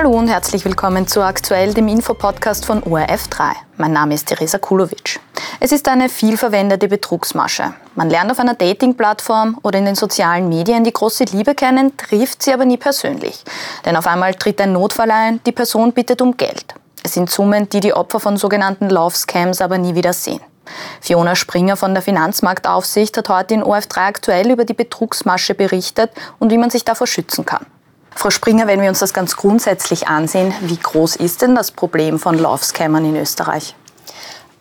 Hallo und herzlich willkommen zu Aktuell, dem Infopodcast von ORF3. Mein Name ist Teresa Kulovic. Es ist eine vielverwendete Betrugsmasche. Man lernt auf einer Dating-Plattform oder in den sozialen Medien die große Liebe kennen, trifft sie aber nie persönlich. Denn auf einmal tritt ein Notfall ein, die Person bittet um Geld. Es sind Summen, die die Opfer von sogenannten Love-Scams aber nie wieder sehen. Fiona Springer von der Finanzmarktaufsicht hat heute in ORF3 aktuell über die Betrugsmasche berichtet und wie man sich davor schützen kann. Frau Springer, wenn wir uns das ganz grundsätzlich ansehen, wie groß ist denn das Problem von Love-Scammern in Österreich?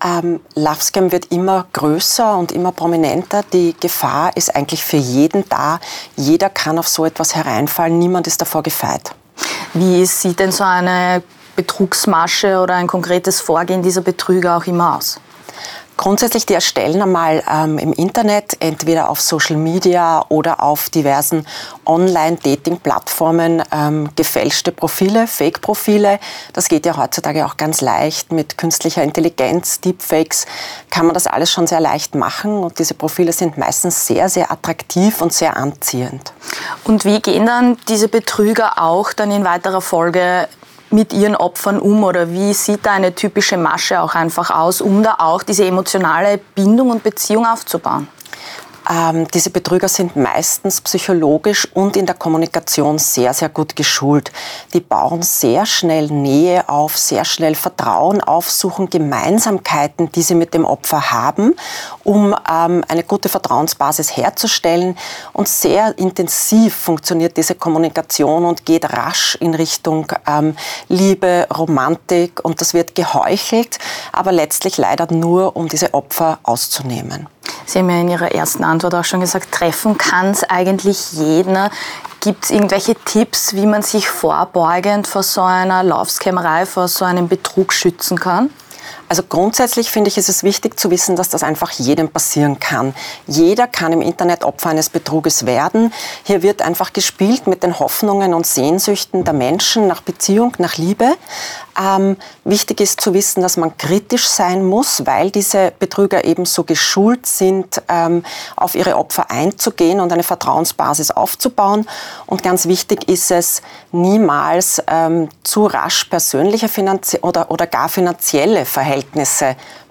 Ähm, Love Scam wird immer größer und immer prominenter. Die Gefahr ist eigentlich für jeden da. Jeder kann auf so etwas hereinfallen. Niemand ist davor gefeit. Wie sieht denn so eine Betrugsmasche oder ein konkretes Vorgehen dieser Betrüger auch immer aus? Grundsätzlich, die erstellen einmal ähm, im Internet, entweder auf Social Media oder auf diversen Online-Dating-Plattformen ähm, gefälschte Profile, Fake-Profile. Das geht ja heutzutage auch ganz leicht mit künstlicher Intelligenz, Deepfakes, kann man das alles schon sehr leicht machen und diese Profile sind meistens sehr, sehr attraktiv und sehr anziehend. Und wie gehen dann diese Betrüger auch dann in weiterer Folge mit ihren Opfern um oder wie sieht da eine typische Masche auch einfach aus, um da auch diese emotionale Bindung und Beziehung aufzubauen? Ähm, diese Betrüger sind meistens psychologisch und in der Kommunikation sehr, sehr gut geschult. Die bauen sehr schnell Nähe auf, sehr schnell Vertrauen auf, suchen Gemeinsamkeiten, die sie mit dem Opfer haben, um ähm, eine gute Vertrauensbasis herzustellen. Und sehr intensiv funktioniert diese Kommunikation und geht rasch in Richtung ähm, Liebe, Romantik und das wird geheuchelt, aber letztlich leider nur, um diese Opfer auszunehmen. Sie haben ja in Ihrer ersten Antwort auch schon gesagt, treffen kann es eigentlich jeder. Gibt es irgendwelche Tipps, wie man sich vorbeugend vor so einer Laufskämmerei, vor so einem Betrug schützen kann? Also grundsätzlich finde ich, ist es wichtig zu wissen, dass das einfach jedem passieren kann. Jeder kann im Internet Opfer eines Betruges werden. Hier wird einfach gespielt mit den Hoffnungen und Sehnsüchten der Menschen nach Beziehung, nach Liebe. Ähm, wichtig ist zu wissen, dass man kritisch sein muss, weil diese Betrüger eben so geschult sind, ähm, auf ihre Opfer einzugehen und eine Vertrauensbasis aufzubauen. Und ganz wichtig ist es, niemals ähm, zu rasch persönliche Finanzie oder, oder gar finanzielle Verhältnisse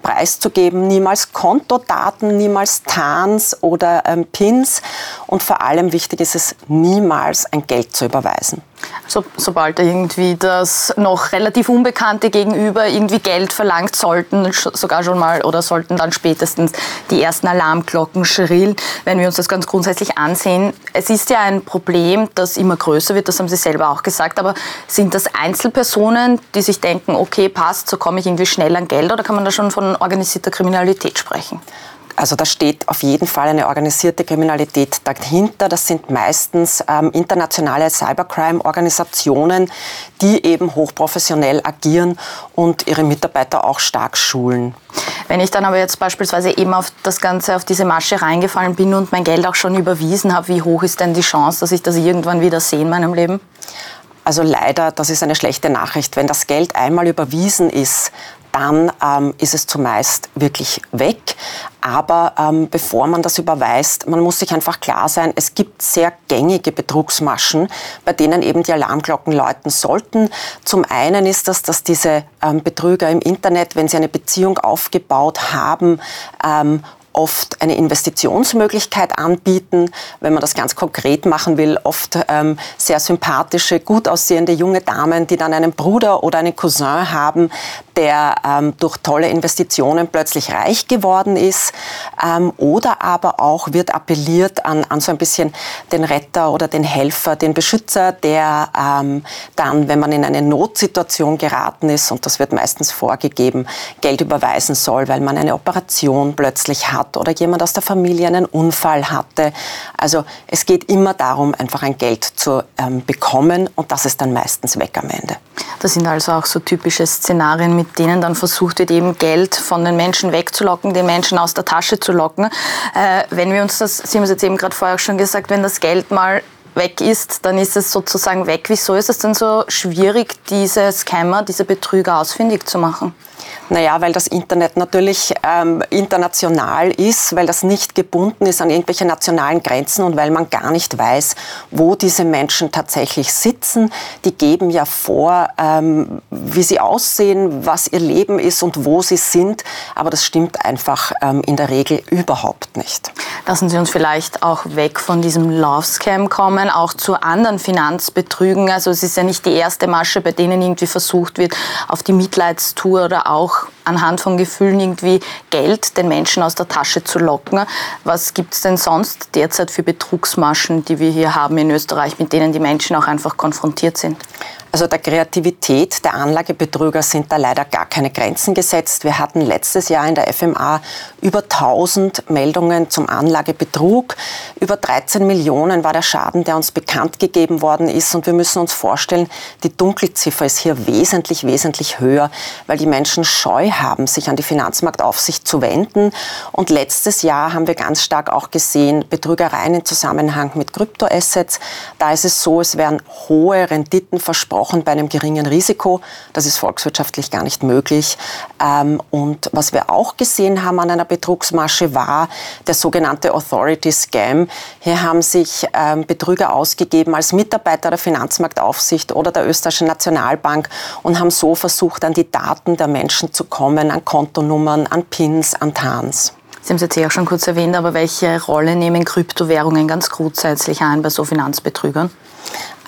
preiszugeben, niemals Kontodaten, niemals TANs oder ähm, PINs und vor allem wichtig ist es, niemals ein Geld zu überweisen. So, sobald irgendwie das noch relativ Unbekannte gegenüber irgendwie Geld verlangt, sollten sogar schon mal oder sollten dann spätestens die ersten Alarmglocken schrillen, wenn wir uns das ganz grundsätzlich ansehen. Es ist ja ein Problem, das immer größer wird, das haben Sie selber auch gesagt, aber sind das Einzelpersonen, die sich denken, okay, passt, so komme ich irgendwie schnell an Geld oder kann man da schon von organisierter Kriminalität sprechen? Also da steht auf jeden Fall eine organisierte Kriminalität dahinter. Das sind meistens ähm, internationale Cybercrime-Organisationen, die eben hochprofessionell agieren und ihre Mitarbeiter auch stark schulen. Wenn ich dann aber jetzt beispielsweise eben auf das Ganze, auf diese Masche reingefallen bin und mein Geld auch schon überwiesen habe, wie hoch ist denn die Chance, dass ich das irgendwann wieder sehe in meinem Leben? Also leider, das ist eine schlechte Nachricht. Wenn das Geld einmal überwiesen ist, dann ähm, ist es zumeist wirklich weg. Aber ähm, bevor man das überweist, man muss sich einfach klar sein, es gibt sehr gängige Betrugsmaschen, bei denen eben die Alarmglocken läuten sollten. Zum einen ist das, dass diese ähm, Betrüger im Internet, wenn sie eine Beziehung aufgebaut haben, ähm, oft eine Investitionsmöglichkeit anbieten, wenn man das ganz konkret machen will, oft ähm, sehr sympathische, gut aussehende junge Damen, die dann einen Bruder oder einen Cousin haben, der ähm, durch tolle Investitionen plötzlich reich geworden ist. Ähm, oder aber auch wird appelliert an, an so ein bisschen den Retter oder den Helfer, den Beschützer, der ähm, dann, wenn man in eine Notsituation geraten ist, und das wird meistens vorgegeben, Geld überweisen soll, weil man eine Operation plötzlich hat oder jemand aus der Familie einen Unfall hatte. Also es geht immer darum, einfach ein Geld zu ähm, bekommen und das ist dann meistens weg am Ende. Das sind also auch so typische Szenarien, mit denen dann versucht wird, eben Geld von den Menschen wegzulocken, den Menschen aus der Tasche zu locken. Äh, wenn wir uns das, Sie haben es jetzt eben gerade vorher schon gesagt, wenn das Geld mal weg ist, dann ist es sozusagen weg. Wieso ist es denn so schwierig, diese Scammer, diese Betrüger ausfindig zu machen? Naja, weil das Internet natürlich ähm, international ist, weil das nicht gebunden ist an irgendwelche nationalen Grenzen und weil man gar nicht weiß, wo diese Menschen tatsächlich sitzen. Die geben ja vor, ähm, wie sie aussehen, was ihr Leben ist und wo sie sind, aber das stimmt einfach ähm, in der Regel überhaupt nicht. Lassen Sie uns vielleicht auch weg von diesem Love Scam kommen, auch zu anderen Finanzbetrügen. Also es ist ja nicht die erste Masche, bei denen irgendwie versucht wird, auf die Mitleidstour oder auch anhand von Gefühlen irgendwie Geld den Menschen aus der Tasche zu locken. Was gibt es denn sonst derzeit für Betrugsmaschen, die wir hier haben in Österreich, mit denen die Menschen auch einfach konfrontiert sind? Also der Kreativität der Anlagebetrüger sind da leider gar keine Grenzen gesetzt. Wir hatten letztes Jahr in der FMA über 1000 Meldungen zum Anlagebetrug. Über 13 Millionen war der Schaden, der uns bekannt gegeben worden ist. Und wir müssen uns vorstellen, die Dunkelziffer ist hier wesentlich, wesentlich höher, weil die Menschen Scheu haben, sich an die Finanzmarktaufsicht zu wenden. Und letztes Jahr haben wir ganz stark auch gesehen, Betrügereien im Zusammenhang mit Kryptoassets. Da ist es so, es werden hohe Renditen versprochen bei einem geringen Risiko. Das ist volkswirtschaftlich gar nicht möglich. Ähm, und was wir auch gesehen haben an einer Betrugsmasche war der sogenannte Authority Scam. Hier haben sich ähm, Betrüger ausgegeben als Mitarbeiter der Finanzmarktaufsicht oder der österreichischen Nationalbank und haben so versucht, an die Daten der Menschen zu kommen, an Kontonummern, an PINs, an TANs. Sie haben es jetzt ja auch schon kurz erwähnt, aber welche Rolle nehmen Kryptowährungen ganz grundsätzlich ein bei so Finanzbetrügern?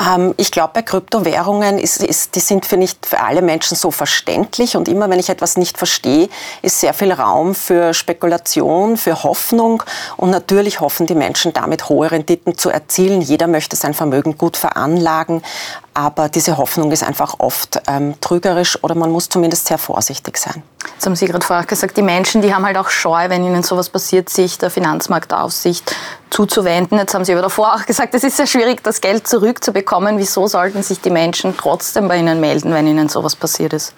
Ähm, ich glaube, bei Kryptowährungen ist, ist, die sind für nicht für alle Menschen so verständlich und immer wenn ich etwas nicht verstehe, ist sehr viel Raum für Spekulation, für Hoffnung und natürlich hoffen die Menschen damit hohe Renditen zu erzielen. Jeder möchte sein Vermögen gut veranlagen, aber diese Hoffnung ist einfach oft ähm, trügerisch oder man muss zumindest sehr vorsichtig sein. Jetzt haben Sie gerade vorher gesagt, die Menschen, die haben halt auch Scheu, wenn ihnen sowas passiert, sich der Finanzmarktaufsicht zuzuwenden. Jetzt haben Sie aber davor auch gesagt, es ist sehr schwierig, das Geld zurückzubekommen. Wieso sollten sich die Menschen trotzdem bei Ihnen melden, wenn ihnen sowas passiert ist?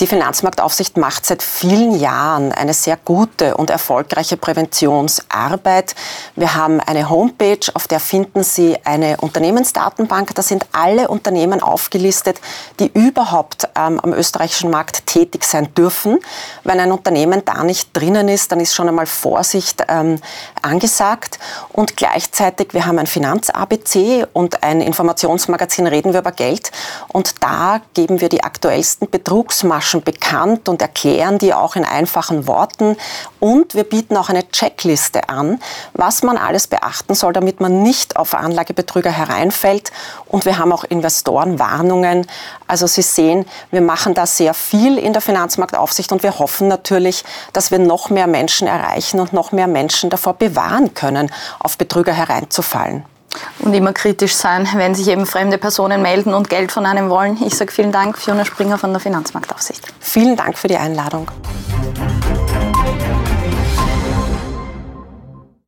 Die Finanzmarktaufsicht macht seit vielen Jahren eine sehr gute und erfolgreiche Präventionsarbeit. Wir haben eine Homepage, auf der finden Sie eine Unternehmensdatenbank. Da sind alle Unternehmen aufgelistet, die überhaupt ähm, am österreichischen Markt tätig sein dürfen. Wenn ein Unternehmen da nicht drinnen ist, dann ist schon einmal Vorsicht ähm, angesagt. Und gleichzeitig, wir haben ein Finanz-ABC und ein Informationsmagazin Reden wir über Geld. Und da geben wir die aktuellsten Betrugsmaschen schon bekannt und erklären die auch in einfachen Worten. Und wir bieten auch eine Checkliste an, was man alles beachten soll, damit man nicht auf Anlagebetrüger hereinfällt. Und wir haben auch Investorenwarnungen. Also Sie sehen, wir machen da sehr viel in der Finanzmarktaufsicht und wir hoffen natürlich, dass wir noch mehr Menschen erreichen und noch mehr Menschen davor bewahren können, auf Betrüger hereinzufallen. Und immer kritisch sein, wenn sich eben fremde Personen melden und Geld von einem wollen. Ich sage vielen Dank, Fiona Springer von der Finanzmarktaufsicht. Vielen Dank für die Einladung.